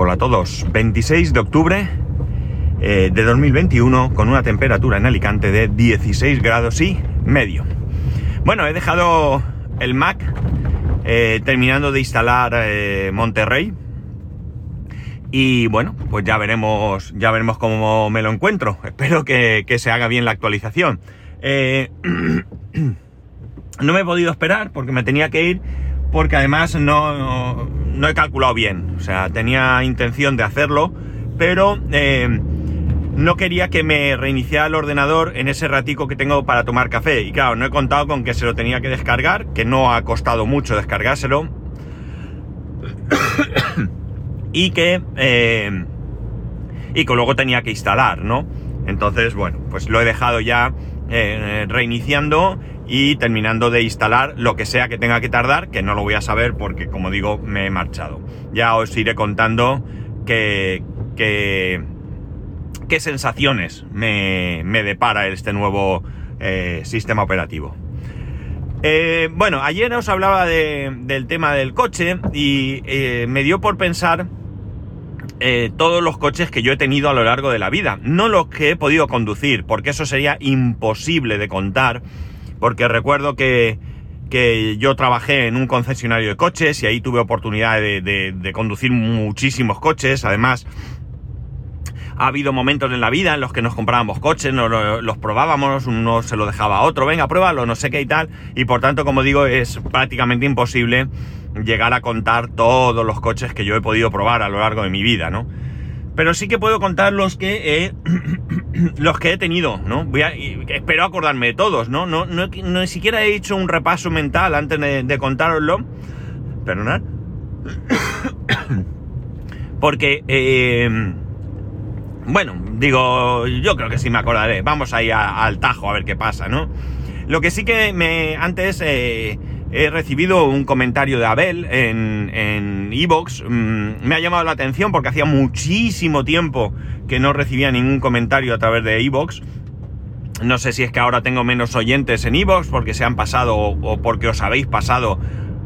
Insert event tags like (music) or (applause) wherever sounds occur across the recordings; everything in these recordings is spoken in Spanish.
Hola a todos, 26 de octubre eh, de 2021 con una temperatura en Alicante de 16 grados y medio. Bueno, he dejado el Mac eh, terminando de instalar eh, Monterrey y bueno, pues ya veremos, ya veremos cómo me lo encuentro. (laughs) Espero que, que se haga bien la actualización. (clears throat) no me he podido esperar porque me tenía que ir porque además no, no, he calculado bien. O sea, tenía intención de hacerlo, pero eh, no quería que me reiniciara el ordenador en ese ratico que tengo para tomar café. Y claro, no he contado con que se lo tenía que descargar, que no ha costado mucho descargárselo. (coughs) y que... Eh, y que luego tenía que instalar, ¿no? Entonces, bueno, pues lo he dejado ya eh, reiniciando y terminando de instalar lo que sea que tenga que tardar, que no lo voy a saber porque, como digo, me he marchado. Ya os iré contando qué, qué, qué sensaciones me, me, depara este nuevo eh, sistema operativo. Eh, bueno, ayer os hablaba de, del tema del coche y me dio por pensar eh, todos los coches que yo he tenido a lo largo de la vida, no los que he podido conducir, porque eso sería imposible de contar porque recuerdo que, yo trabajé en un concesionario de coches y ahí tuve oportunidad de, conducir muchísimos coches. Además, ha habido momentos en la vida en los que nos comprábamos coches, nos los probábamos, uno se lo dejaba a otro, venga, pruébalo, no sé qué y tal. Y por tanto, como digo, es prácticamente imposible llegar a contar todos los coches que yo he podido probar a lo largo de mi vida, ¿no? Pero sí que puedo contar los que he, (clears throat) los que he tenido, ¿no? Voy a, espero acordarme de todos, ¿no? No, no, ni siquiera he hecho un repaso mental antes de, de contároslo. Perdonad. (coughs) Porque, eh, bueno, digo, yo creo que sí me acordaré. Vamos ahí al tajo a ver qué pasa, ¿no? Lo que sí que me antes eh, he recibido un comentario de Abel en Evox. Mm, me ha llamado la atención porque hacía muchísimo tiempo que no recibía ningún comentario a través de Evox. No sé si es que ahora tengo menos oyentes en Evox porque se han pasado o porque os habéis pasado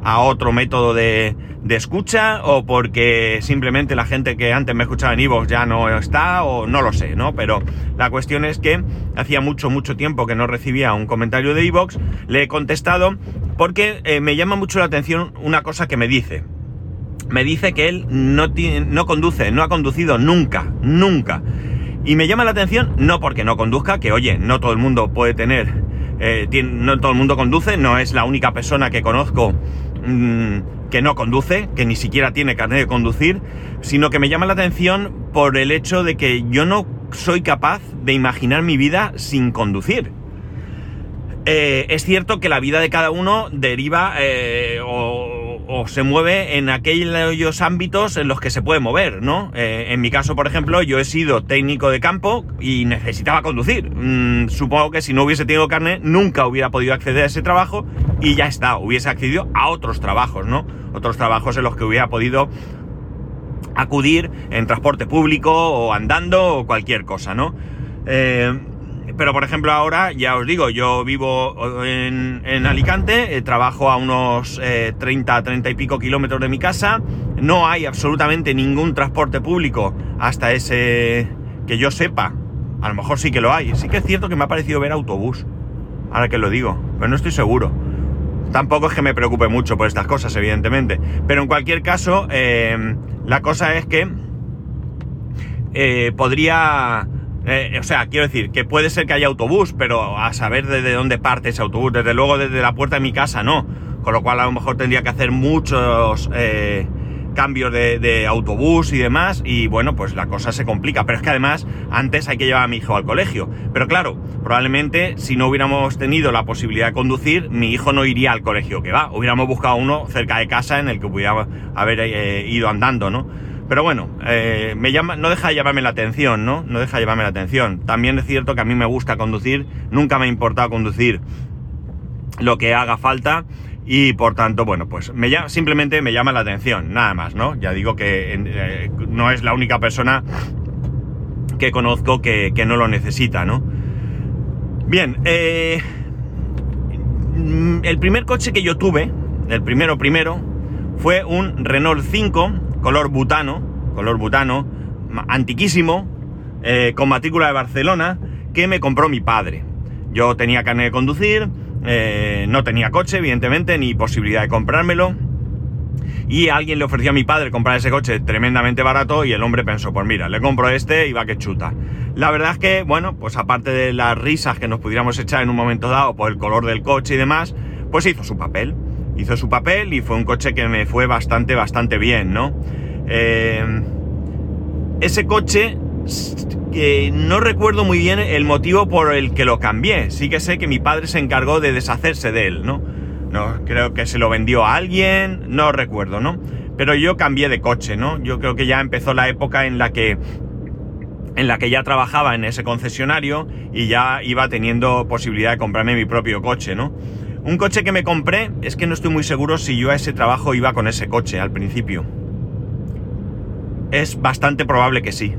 a otro método de, de, escucha o porque simplemente la gente que antes me escuchaba en Evox ya no está o no lo sé, ¿no? Pero la cuestión es que hacía mucho, mucho tiempo que no recibía un comentario de Evox, le he contestado porque eh, me llama mucho la atención una cosa que me dice. Me dice que él no, no conduce, no ha conducido nunca, nunca. Y me llama la atención no porque no conduzca, que oye, no todo el mundo puede tener, eh, no todo el mundo conduce, no es la única persona que conozco mmm, que no conduce, que ni siquiera tiene carnet de conducir, sino que me llama la atención por el hecho de que yo no soy capaz de imaginar mi vida sin conducir. Eh, es cierto que la vida de cada uno deriva eh, o, se mueve en aquellos ámbitos en los que se puede mover, ¿no? Eh, en mi caso, por ejemplo, yo he sido técnico de campo y necesitaba conducir. Mm, supongo que si no hubiese tenido carne, nunca hubiera podido acceder a ese trabajo y ya está, hubiese accedido a otros trabajos, ¿no? Otros trabajos en los que hubiera podido acudir en transporte público o andando o cualquier cosa, ¿no? Pero por ejemplo ahora, ya os digo, yo vivo en, Alicante, eh, trabajo a unos 30, eh, 30 y pico kilómetros de mi casa, no hay absolutamente ningún transporte público hasta ese que yo sepa, a lo mejor sí que lo hay, sí que es cierto que me ha parecido ver autobús, ahora que lo digo, pero no estoy seguro. Tampoco es que me preocupe mucho por estas cosas, evidentemente, pero en cualquier caso, eh, la cosa es que podría eh, o sea, quiero decir, que puede ser que haya autobús, pero a saber desde dónde parte ese autobús, desde luego desde la puerta de mi casa no. Con lo cual a lo mejor tendría que hacer muchos eh, cambios de, autobús y demás, y bueno, pues la cosa se complica. Pero es que además antes hay que llevar a mi hijo al colegio. Pero claro, probablemente si no hubiéramos tenido la posibilidad de conducir, mi hijo no iría al colegio que va. Hubiéramos buscado uno cerca de casa en el que pudiera haber eh, ido andando, ¿no? Pero bueno, eh, me llama, no deja de llamarme la atención, ¿no? No deja de llamarme la atención. También es cierto que a mí me gusta conducir, nunca me ha importado conducir lo que haga falta y por tanto, bueno, pues me llama, simplemente me llama la atención, nada más, ¿no? Ya digo que eh, no es la única persona que conozco que, no lo necesita, ¿no? Bien, eh, el primer coche que yo tuve, el primero primero, fue un Renault 5 color butano, color butano, antiquísimo, eh, con matrícula de Barcelona, que me compró mi padre. Yo tenía carne de conducir, eh, no tenía coche, evidentemente, ni posibilidad de comprármelo. Y alguien le ofreció a mi padre comprar ese coche tremendamente barato y el hombre pensó, pues mira, le compro este y va que chuta. La verdad es que, bueno, pues aparte de las risas que nos pudiéramos echar en un momento dado por el color del coche y demás, pues hizo su papel. Hizo su papel y fue un coche que me fue bastante, bastante bien, ¿no? Eh, ese coche no recuerdo muy bien el motivo por el que lo cambié. Sí que sé que mi padre se encargó de deshacerse de él, ¿no? No, creo que se lo vendió a alguien, no recuerdo, ¿no? Pero yo cambié de coche, ¿no? Yo creo que ya empezó la época en la que en la que ya trabajaba en ese concesionario y ya iba teniendo posibilidad de comprarme mi propio coche, ¿no? Un coche que me compré, es que no estoy muy seguro si yo a ese trabajo iba con ese coche al principio. Es bastante probable que sí.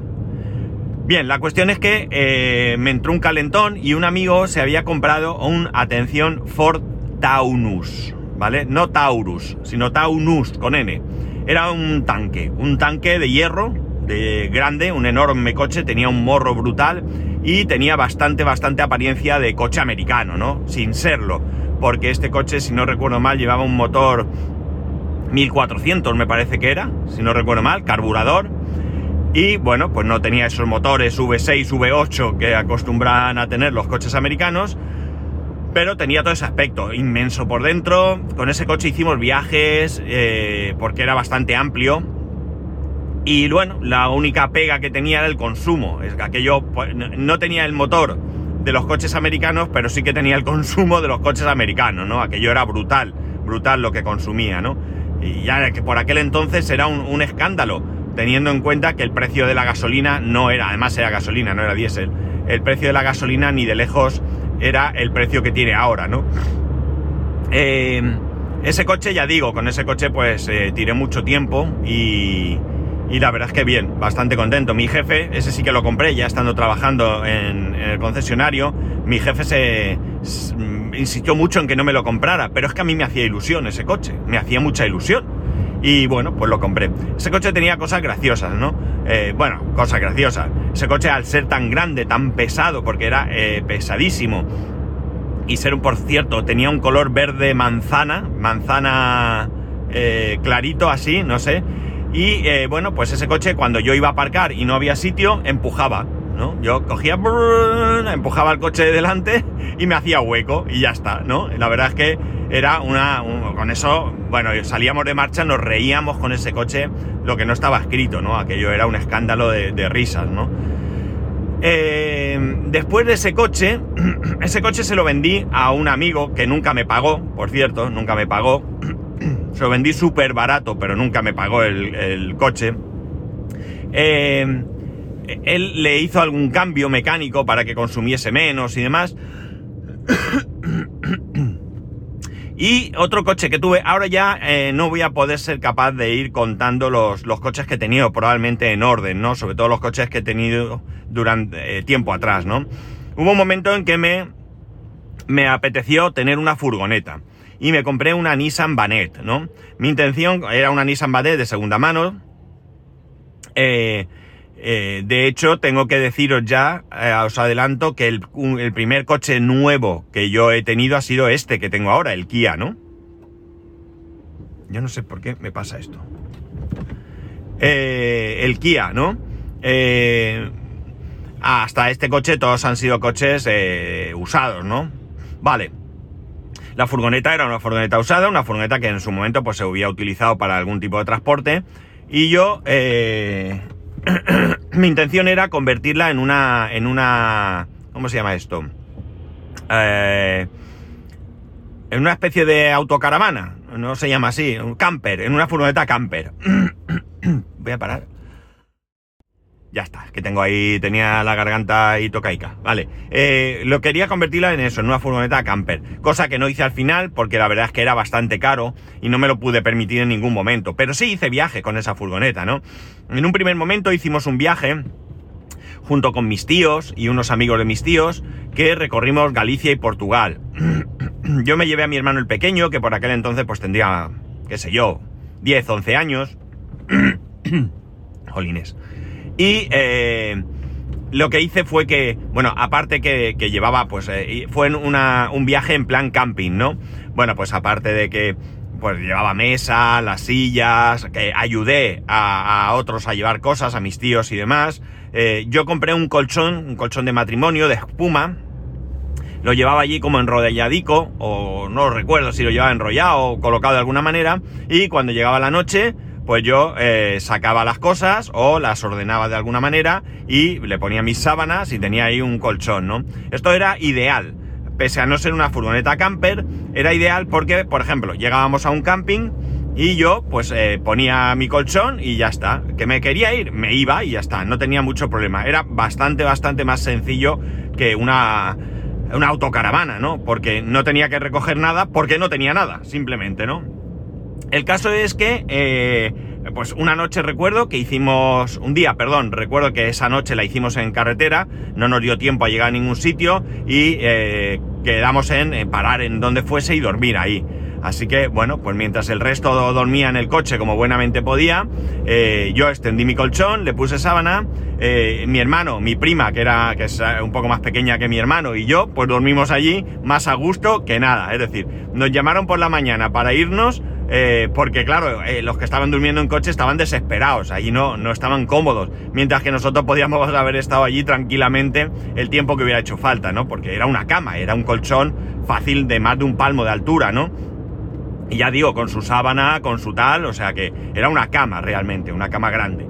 Bien, la cuestión es que eh, me entró un calentón y un amigo se había comprado un, atención, Ford Taunus, ¿vale? No Taurus, sino Taunus con N. Era un tanque, un tanque de hierro, de grande, un enorme coche, tenía un morro brutal y tenía bastante, bastante apariencia de coche americano, ¿no? Sin serlo, porque este coche, si no recuerdo mal, llevaba un motor 1400, me parece que era, si no recuerdo mal, carburador y bueno, pues no tenía esos motores V6, V8 que acostumbran a tener los coches americanos, pero tenía todo ese aspecto inmenso por dentro. Con ese coche hicimos viajes eh, porque era bastante amplio. Y bueno, la única pega que tenía era el consumo. Es que aquello pues, no tenía el motor de los coches americanos, pero sí que tenía el consumo de los coches americanos, ¿no? Aquello era brutal, brutal lo que consumía, ¿no? Y ya que por aquel entonces era un, escándalo teniendo en cuenta que el precio de la gasolina no era, además era gasolina, no era diésel, el precio de la gasolina ni de lejos era el precio que tiene ahora, ¿no? Eh, ese coche, ya digo, con ese coche pues eh, tiré mucho tiempo y, y, la verdad es que bien, bastante contento. Mi jefe, ese sí que lo compré ya estando trabajando en, el concesionario, mi jefe se, se insistió mucho en que no me lo comprara, pero es que a mí me hacía ilusión ese coche, me hacía mucha ilusión. Y bueno, pues lo compré. Ese coche tenía cosas graciosas, ¿no? Eh, bueno, cosas graciosas. Ese coche al ser tan grande, tan pesado, porque era eh, pesadísimo, y ser, por cierto, tenía un color verde manzana, manzana eh, clarito así, no sé. Y eh, bueno, pues ese coche cuando yo iba a aparcar y no había sitio, empujaba. ¿no? Yo cogía, empujaba el coche de delante (laughs) y me hacía hueco y ya está, ¿no? La verdad es que era una... Un, con eso, bueno, salíamos de marcha, nos reíamos con ese coche, lo que no estaba escrito, ¿no? Aquello era un escándalo de, de risas, ¿no? Eh, después de ese coche, (clears throat) ese coche se lo vendí a un amigo que nunca me pagó, por cierto, nunca me pagó. (clears throat) se lo vendí súper barato, pero nunca me pagó el, el coche. Eh, él le hizo algún cambio mecánico para que consumiese menos y demás. y otro coche que tuve, ahora ya eh, no voy a poder ser capaz de ir contando los, los, coches que he tenido, probablemente en orden, ¿no? Sobre todo los coches que he tenido durante eh, tiempo atrás, ¿no? Hubo un momento en que me, me apeteció tener una furgoneta y me compré una Nissan Banet, ¿no? Mi intención era una Nissan Banet de segunda mano. Eh, eh, de hecho, tengo que deciros ya, eh, os adelanto, que el, el, primer coche nuevo que yo he tenido ha sido este que tengo ahora, el Kia, ¿no? Yo no sé por qué me pasa esto. El Kia, ¿no? Hasta este coche todos han sido coches usados, ¿no? Vale. La furgoneta era una furgoneta usada, una furgoneta que en su momento pues se había utilizado para algún tipo de transporte. Y yo eh, (clears throat) mi intención era convertirla en una, en una, ¿cómo se llama esto? Eh, en una especie de autocaravana, no se llama así, un camper, en una furgoneta camper. (clears throat) Voy a parar. Ya está, que tengo ahí, tenía la garganta y tocaica. Vale, eh, lo quería convertirla en eso, en una furgoneta camper. Cosa que no hice al final porque la verdad es que era bastante caro y no me lo pude permitir en ningún momento. Pero sí hice viaje con esa furgoneta, ¿no? En un primer momento hicimos un viaje junto con mis tíos y unos amigos de mis tíos que recorrimos Galicia y Portugal. (clears throat) yo me llevé a mi hermano el pequeño, que por aquel entonces pues tendría, qué sé yo, 10, 11 años. (clears throat) Jolines. Y eh, lo que hice fue que, bueno, aparte que, llevaba, pues eh, fue un viaje en plan camping, ¿no? Bueno, pues aparte de que pues llevaba mesa, las sillas, que ayudé a, otros a llevar cosas, a mis tíos y demás. Eh, yo compré un colchón, un colchón de matrimonio de espuma. Lo llevaba allí como enrolladico, o no recuerdo si lo llevaba enrollado o colocado de alguna manera. Y cuando llegaba la noche, pues yo eh, sacaba las cosas o las ordenaba de alguna manera y le ponía mis sábanas y tenía ahí un colchón, ¿no? Esto era ideal pese a no ser una furgoneta camper, era ideal porque, por ejemplo, llegábamos a un camping y yo pues eh, ponía mi colchón y ya está. Que me quería ir, me iba y ya está, no tenía mucho problema. Era bastante, bastante más sencillo que una, una autocaravana, ¿no? Porque no tenía que recoger nada porque no tenía nada, simplemente, ¿no? El caso es que... Eh, pues una noche recuerdo que hicimos, un día, perdón, recuerdo que esa noche la hicimos en carretera, no nos dio tiempo a llegar a ningún sitio y eh, quedamos en, parar en donde fuese y dormir ahí. Así que, bueno, pues mientras el resto dormía en el coche como buenamente podía, eh, yo extendí mi colchón, le puse sábana, mi hermano, mi prima, que era, que es un poco más pequeña que mi hermano, y yo, pues dormimos allí más a gusto que nada. Es decir, nos llamaron por la mañana para irnos, eh, porque claro, eh, los que estaban durmiendo en coche estaban desesperados, allí no, no estaban cómodos, mientras que nosotros podíamos (laughs) haber estado allí tranquilamente el tiempo que hubiera hecho falta, ¿no? Porque era una cama, era un colchón fácil de más de un palmo de altura, ¿no? Y ya digo, con su sábana, con su tal, o sea que era una cama realmente, una cama grande.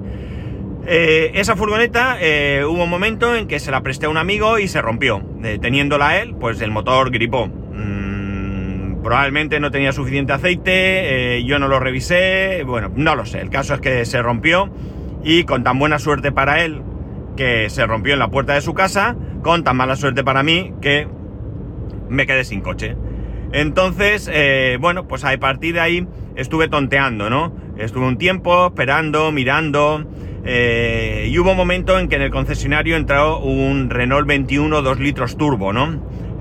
Eh, esa furgoneta hubo un momento en que se la presté a un amigo y se rompió. teniéndola él, pues el motor gripó. Mm, Probablemente no tenía suficiente aceite, eh, yo no lo revisé, bueno, no lo sé. El caso es que se rompió y con tan buena suerte para él que se rompió en la puerta de su casa, con tan mala suerte para mí que me quedé sin coche. Entonces, eh, bueno, pues a partir de ahí estuve tonteando, ¿no? Estuve un tiempo esperando, mirando, eh, y hubo un momento en que en el concesionario entró un Renault 21 2 litros turbo, ¿no?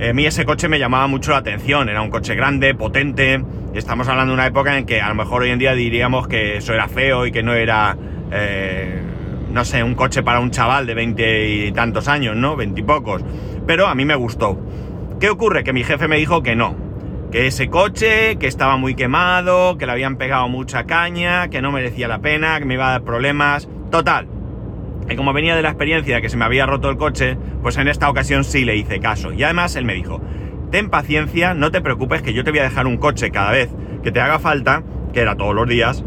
A mí ese coche me llamaba mucho la atención, era un coche grande, potente, estamos hablando de una época en que a lo mejor hoy en día diríamos que eso era feo y que no era, eh, no sé, un coche para un chaval de veinte y tantos años, ¿no? Veintipocos. Pero a mí me gustó. ¿Qué ocurre? Que mi jefe me dijo que no, que ese coche, que estaba muy quemado, que le habían pegado mucha caña, que no merecía la pena, que me iba a dar problemas. Total, y como venía de la experiencia de que se me había roto el coche, pues en esta ocasión sí le hice caso. Y además él me dijo, ten paciencia, no te preocupes que yo te voy a dejar un coche cada vez que te haga falta, que era todos los días,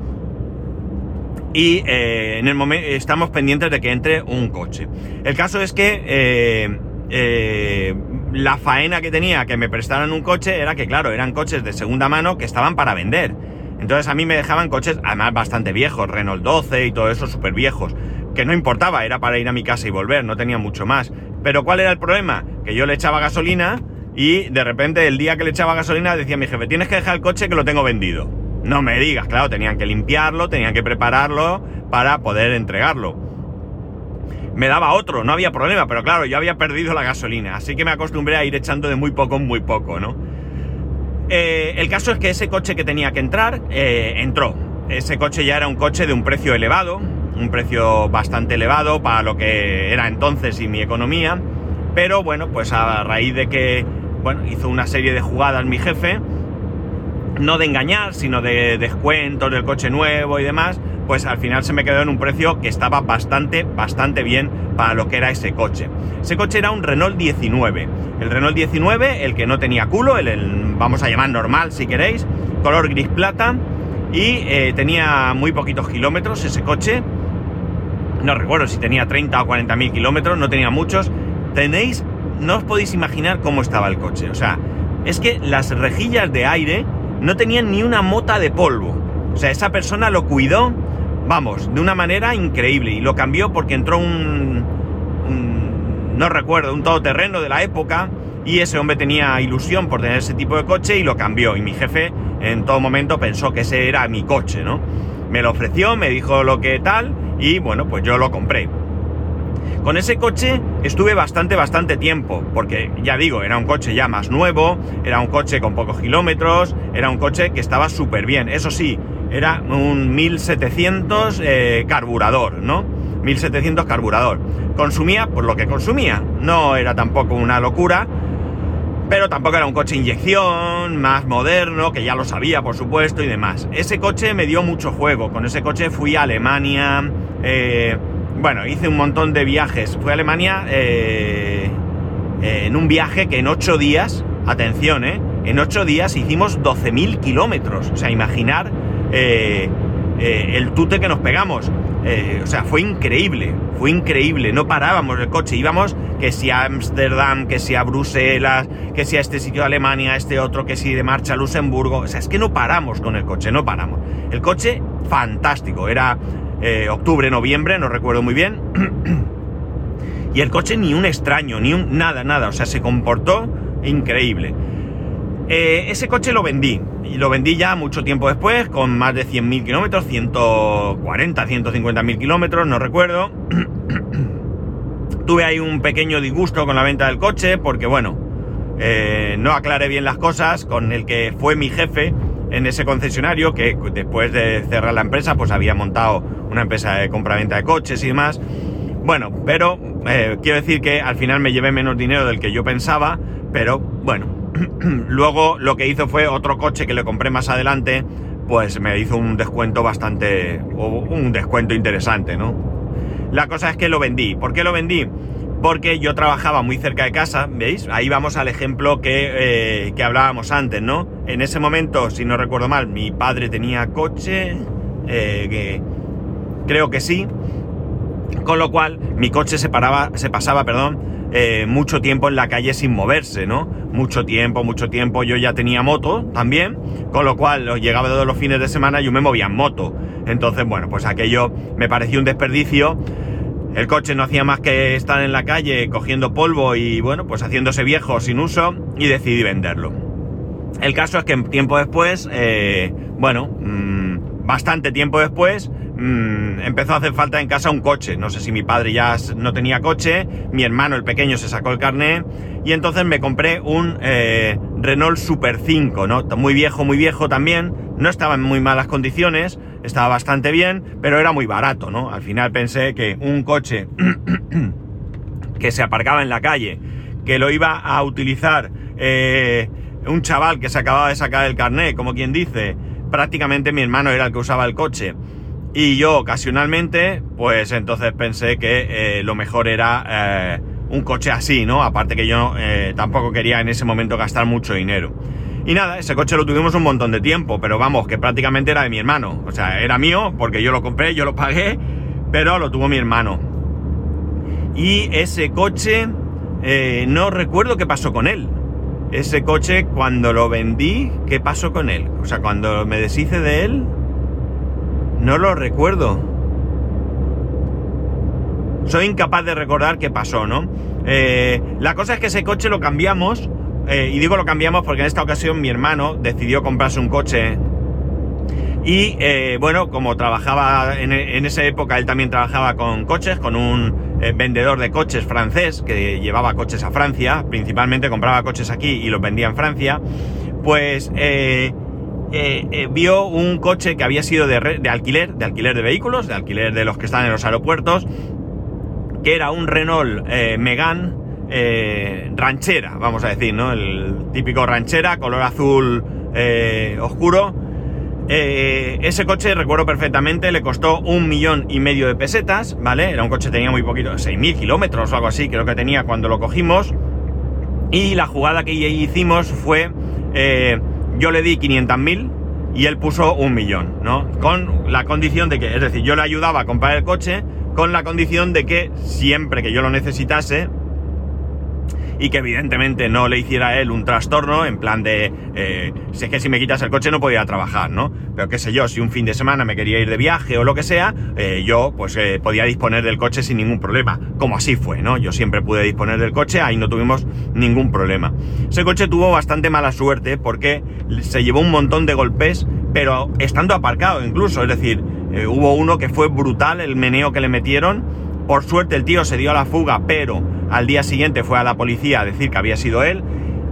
y eh, en el momento estamos pendientes de que entre un coche. El caso es que eh, eh, la faena que tenía que me prestaran un coche era que, claro, eran coches de segunda mano que estaban para vender. Entonces a mí me dejaban coches, además bastante viejos, Renault 12 y todo eso, súper viejos que no importaba, era para ir a mi casa y volver, no tenía mucho más. Pero ¿cuál era el problema? Que yo le echaba gasolina y de repente el día que le echaba gasolina decía mi jefe, tienes que dejar el coche que lo tengo vendido. No me digas, claro, tenían que limpiarlo, tenían que prepararlo para poder entregarlo. Me daba otro, no había problema, pero claro, yo había perdido la gasolina, así que me acostumbré a ir echando de muy poco en muy poco, ¿no? Eh, el caso es que ese coche que tenía que entrar, eh, entró. Ese coche ya era un coche de un precio elevado, un precio bastante elevado para lo que era entonces y mi economía, pero bueno, pues a raíz de que, bueno, hizo una serie de jugadas mi jefe, no de engañar, sino de descuentos del coche nuevo y demás, pues al final se me quedó en un precio que estaba bastante, bastante bien para lo que era ese coche. Ese coche era un Renault 19. El Renault 19, el que no tenía culo, el, vamos a llamar normal si queréis, color gris plata, y eh, tenía muy poquitos kilómetros ese coche, no recuerdo si tenía 30 o 40 mil kilómetros, no tenía muchos. Tenéis, no os podéis imaginar cómo estaba el coche. O sea, es que las rejillas de aire no tenían ni una mota de polvo. O sea, esa persona lo cuidó, vamos, de una manera increíble. Y lo cambió porque entró un, un no recuerdo, un todoterreno de la época. Y ese hombre tenía ilusión por tener ese tipo de coche y lo cambió. Y mi jefe en todo momento pensó que ese era mi coche, ¿no? Me lo ofreció, me dijo lo que tal y bueno, pues yo lo compré. Con ese coche estuve bastante, bastante tiempo, porque ya digo, era un coche ya más nuevo, era un coche con pocos kilómetros, era un coche que estaba súper bien. Eso sí, era un 1700 eh, carburador, ¿no? 1700 carburador. Consumía por lo que consumía, no era tampoco una locura, pero tampoco era un coche inyección, más moderno, que ya lo sabía, por supuesto, y demás. Ese coche me dio mucho juego. Con ese coche fui a Alemania. Eh, bueno, hice un montón de viajes. Fui a Alemania eh, en un viaje que en ocho días, atención, eh, en ocho días hicimos 12.000 kilómetros. O sea, imaginar eh, el tute que nos pegamos. O sea, fue increíble, fue increíble. No parábamos el coche, íbamos que si a Ámsterdam, que si a Bruselas, que si a este sitio de Alemania, este otro, que si de marcha a Luxemburgo. O sea, es que no paramos con el coche, no paramos. El coche, fantástico. Era eh, octubre, noviembre, no recuerdo muy bien. (clears throat) y el coche ni un extraño, ni un nada, nada. O sea, se comportó increíble. Eh, ese coche lo vendí. Y lo vendí ya mucho tiempo después, con más de 100.000 kilómetros, 140, 150.000 kilómetros, no recuerdo. (clears throat) Tuve ahí un pequeño disgusto con la venta del coche porque, bueno, eh, no aclaré bien las cosas con el que fue mi jefe en ese concesionario que después de cerrar la empresa pues había montado una empresa de compra-venta de coches y demás. Bueno, pero eh, quiero decir que al final me llevé menos dinero del que yo pensaba, pero bueno, (clears throat) luego lo que hizo fue otro coche que le compré más adelante, pues me hizo un descuento bastante, un descuento interesante, ¿no? La cosa es que lo vendí. ¿Por qué lo vendí? Porque yo trabajaba muy cerca de casa, ¿veis? Ahí vamos al ejemplo que, eh, hablábamos antes, ¿no? En ese momento, si no recuerdo mal, mi padre tenía coche, eh, que creo que sí, con lo cual mi coche se, paraba, se pasaba, perdón, eh, mucho tiempo en la calle sin moverse, ¿no? Mucho tiempo, mucho tiempo. Yo ya tenía moto también, con lo cual llegaba todos los fines de semana y yo me movía en moto. Entonces, bueno, pues aquello me pareció un desperdicio el coche no hacía más que estar en la calle cogiendo polvo y bueno, pues haciéndose viejo sin uso y decidí venderlo. El caso es que tiempo después, eh, bueno, mm, bastante tiempo después, mm, empezó a hacer falta en casa un coche. No sé si mi padre ya no tenía coche, mi hermano el pequeño se sacó el carnet y entonces me compré un eh, Renault Super 5, ¿no? Muy viejo, muy viejo también, no estaba en muy malas condiciones, estaba bastante bien, pero era muy barato, ¿no? Al final pensé que un coche (clears throat) que se aparcaba en la calle, que lo iba a utilizar eh, un chaval que se acababa de sacar el carnet, como quien dice, prácticamente mi hermano era el que usaba el coche. Y yo ocasionalmente, pues entonces pensé que eh, lo mejor era eh, un coche así, ¿no? Aparte que yo tampoco quería en ese momento gastar mucho dinero. Y nada, ese coche lo tuvimos un montón de tiempo, pero vamos, que prácticamente era de mi hermano. O sea, era mío porque yo lo compré, yo lo pagué, pero lo tuvo mi hermano. Y ese coche, eh, no recuerdo qué pasó con él. Ese coche, cuando lo vendí, ¿qué pasó con él? O sea, cuando me deshice de él, no lo recuerdo. Soy incapaz de recordar qué pasó, ¿no? Eh, la cosa es que ese coche lo cambiamos eh, y digo lo cambiamos porque en esta ocasión mi hermano decidió comprarse un coche. Y eh, bueno, como trabajaba en, esa época, él también trabajaba con coches, con un vendedor de coches francés que llevaba coches a Francia, principalmente compraba coches aquí y los vendía en Francia. Pues vio un coche que había sido de, alquiler, de alquiler de vehículos, de alquiler de los que están en los aeropuertos, que era un Renault Megane eh, ranchera, vamos a decir, ¿no? El típico ranchera, color azul eh, oscuro. Eh, ese coche, recuerdo perfectamente, le costó un millón y medio de pesetas, ¿vale? Era un coche tenía muy poquito, 6.000 kilómetros o algo así, creo que tenía cuando lo cogimos. Y la jugada que hicimos fue, yo le di 500.000 y él puso un millón, ¿no? Con la condición de que, es decir, yo le ayudaba a comprar el coche con la condición de que siempre que yo lo necesitase, y que evidentemente no le hiciera a él un trastorno en plan de, eh, si es que si me quitas el coche no podía trabajar, ¿no? Pero qué sé yo, si un fin de semana me quería ir de viaje o lo que sea, eh, yo pues eh, podía disponer del coche sin ningún problema, como así fue, ¿no? Yo siempre pude disponer del coche, ahí no tuvimos ningún problema. Ese coche tuvo bastante mala suerte porque se llevó un montón de golpes, pero estando aparcado incluso, es decir, hubo uno que fue brutal el meneo que le metieron, por suerte el tío se dio a la fuga, pero al día siguiente fue a la policía a decir que había sido él.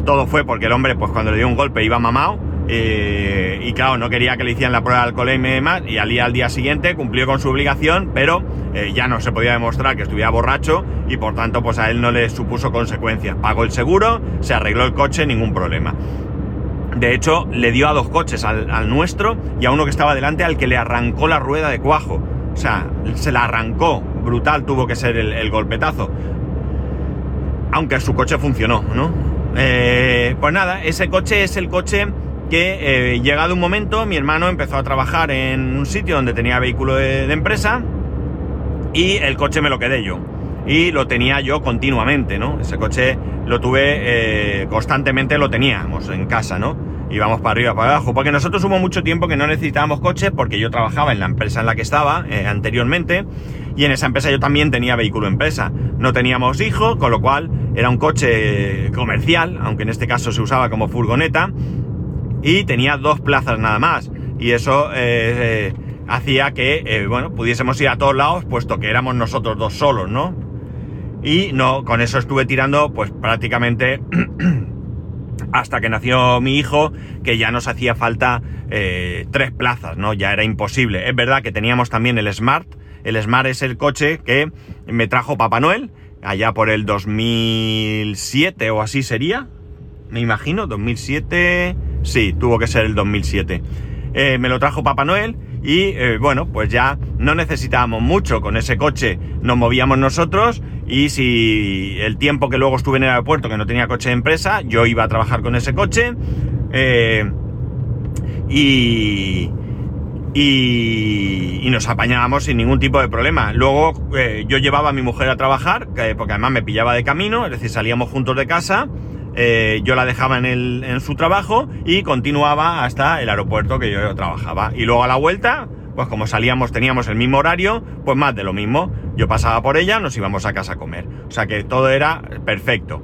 Todo fue porque el hombre, pues cuando le dio un golpe iba mamado Eh, y claro, no quería que le hicieran la prueba de alcoholemia y demás, y al día, al día siguiente cumplió con su obligación, pero eh, ya no se podía demostrar que estuviera borracho y por tanto pues a él no le supuso consecuencias. Pagó el seguro, se arregló el coche, ningún problema. De hecho, le dio a dos coches, al, nuestro y a uno que estaba delante al que le arrancó la rueda de cuajo. O sea, se la arrancó. Brutal tuvo que ser el, golpetazo. Aunque su coche funcionó, ¿no? Eh, pues nada, ese coche es el coche que eh, llegado un momento mi hermano empezó a trabajar en un sitio donde tenía vehículo de, empresa y el coche me lo quedé yo. Y lo tenía yo continuamente, ¿no? Ese coche lo tuve eh, constantemente, lo teníamos en casa, ¿no? Íbamos para arriba, para abajo, porque nosotros hubo mucho tiempo que no necesitábamos coche porque yo trabajaba en la empresa en la que estaba anteriormente y en esa empresa yo también tenía vehículo empresa. No teníamos hijo, con lo cual era un coche comercial, aunque en este caso se usaba como furgoneta y tenía dos plazas nada más. Y eso eh, eh, hacía que, eh, bueno, pudiésemos ir a todos lados, puesto que éramos nosotros dos solos, ¿no? Y no, con eso estuve tirando, pues prácticamente (clears throat) hasta que nació mi hijo, que ya nos hacía falta tres plazas, ¿no? Ya era imposible. Es verdad que teníamos también el Smart. El Smart es el coche que me trajo Papá Noel, allá por el 2007 o así sería. Me imagino, 2007... Sí, tuvo que ser el 2007. Eh, me lo trajo Papá Noel y eh, bueno, pues ya no necesitábamos mucho. Con ese coche nos movíamos nosotros y si el tiempo que luego estuve en el aeropuerto, que no tenía coche de empresa, yo iba a trabajar con ese coche. Eh, y, y, nos apañábamos sin ningún tipo de problema. Luego yo llevaba a mi mujer a trabajar, porque además me pillaba de camino, es decir, salíamos juntos de casa eh, yo la dejaba en, el, en su trabajo y continuaba hasta el aeropuerto que yo trabajaba. Y luego a la vuelta, pues como salíamos, teníamos el mismo horario, pues más de lo mismo. Yo pasaba por ella, nos íbamos a casa a comer. O sea que todo era perfecto.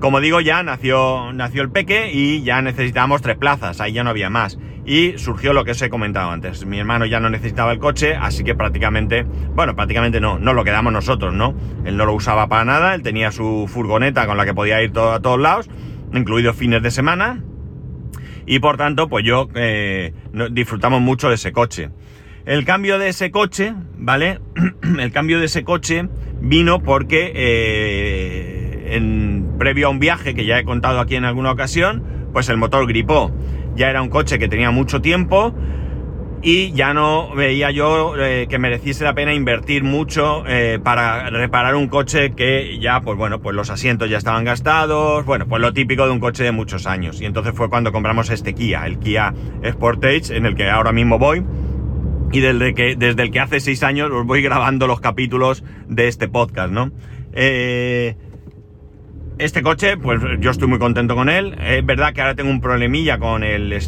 Como digo, ya nació, nació el peque y ya necesitábamos tres plazas, ahí ya no había más. Y surgió lo que os he comentado antes. Mi hermano ya no necesitaba el coche, así que prácticamente, bueno, prácticamente no, no lo quedamos nosotros, ¿no? Él no lo usaba para nada, él tenía su furgoneta con la que podía ir a todos lados, incluidos fines de semana. Y por tanto, pues yo eh, disfrutamos mucho de ese coche. El cambio de ese coche, ¿vale? (clears throat) el cambio de ese coche vino porque eh, en, previo a un viaje que ya he contado aquí en alguna ocasión, pues el motor gripó. Ya era un coche que tenía mucho tiempo y ya no veía yo eh, que mereciese la pena invertir mucho eh, para reparar un coche que ya, pues bueno, pues los asientos ya estaban gastados, bueno, pues lo típico de un coche de muchos años. Y entonces fue cuando compramos este Kia, el Kia Sportage, en el que ahora mismo voy y desde, que, desde el que hace seis años os voy grabando los capítulos de este podcast, ¿no? Eh, este coche, pues yo estoy muy contento con él. Es verdad que ahora tengo un problemilla con el,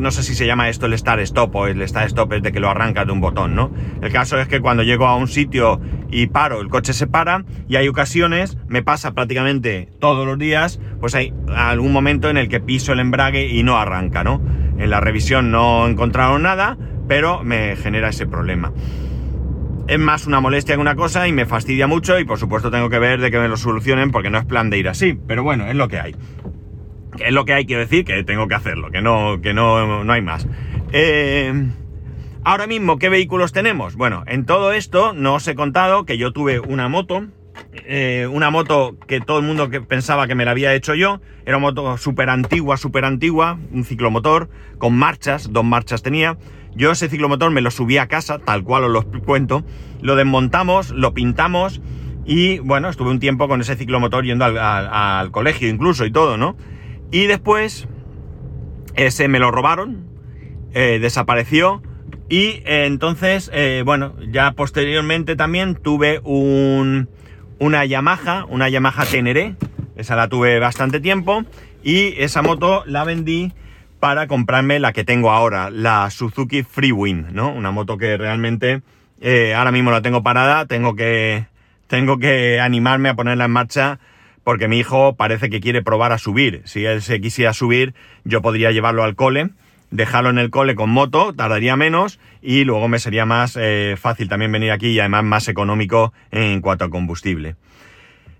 no sé si se llama esto el Start Stop o el Start Stop es de que lo arrancas de un botón, ¿no? El caso es que cuando llego a un sitio y paro, el coche se para y hay ocasiones, me pasa prácticamente todos los días, pues hay algún momento en el que piso el embrague y no arranca, ¿no? En la revisión no encontraron nada, pero me genera ese problema. Es más una molestia que una cosa y me fastidia mucho y por supuesto tengo que ver de que me lo solucionen porque no es plan de ir así, pero bueno, es lo que hay. Es lo que hay, quiero decir, que tengo que hacerlo, que no, que no, no hay más. Eh, ahora mismo, ¿qué vehículos tenemos? Bueno, en todo esto no os he contado que yo tuve una moto, eh, una moto que todo el mundo que pensaba que me la había hecho yo, era una moto súper antigua, súper antigua, un ciclomotor, con marchas, dos marchas tenía. Yo ese ciclomotor me lo subí a casa, tal cual os lo cuento, lo desmontamos, lo pintamos y bueno, estuve un tiempo con ese ciclomotor yendo al, colegio incluso y todo, ¿no? Y después ese me lo robaron, eh, desapareció y eh, entonces, eh, bueno, ya posteriormente también tuve un, una Yamaha, una Yamaha Teneré, esa la tuve bastante tiempo y esa moto la vendí para comprarme la que tengo ahora, la Suzuki Freewind, ¿no? Una moto que realmente eh, ahora mismo la tengo parada, tengo que, tengo que animarme a ponerla en marcha porque mi hijo parece que quiere probar a subir. Si él se quisiera subir, yo podría llevarlo al cole, dejarlo en el cole con moto, tardaría menos y luego me sería más eh, fácil también venir aquí y además más económico en cuanto a combustible.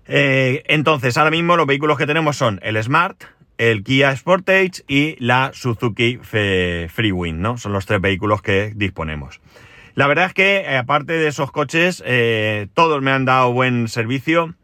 Eh, entonces, ahora mismo los vehículos que tenemos son el Smart, el Kia Sportage y la Suzuki Freewind, ¿no? Son los tres vehículos que disponemos. La verdad es que, eh, aparte de esos coches, eh, todos me han dado buen servicio,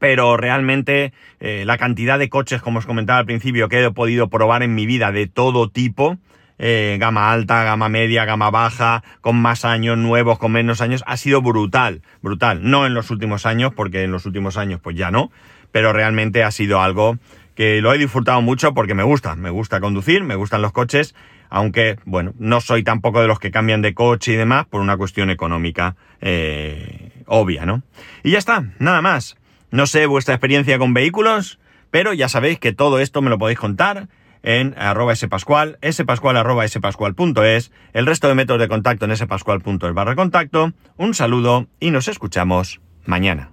pero realmente eh, la cantidad de coches, como os comentaba al principio, que he podido probar en mi vida de todo tipo, gama alta, gama media, gama baja, con más años nuevos, con menos años, ha sido brutal, brutal. No en los últimos años, porque en los últimos años pues ya no, pero realmente ha sido algo que lo he disfrutado mucho porque me gusta, me gusta conducir, me gustan los coches, aunque, bueno, no soy tampoco de los que cambian de coche y demás por una cuestión económica eh, obvia, ¿no? Y ya está, nada más. No sé vuestra experiencia con vehículos, pero ya sabéis que todo esto me lo podéis contar en arroba spascual, spascual arroba spascual.es, el resto de métodos de contacto en spascual.es barra contacto. Un saludo y nos escuchamos mañana.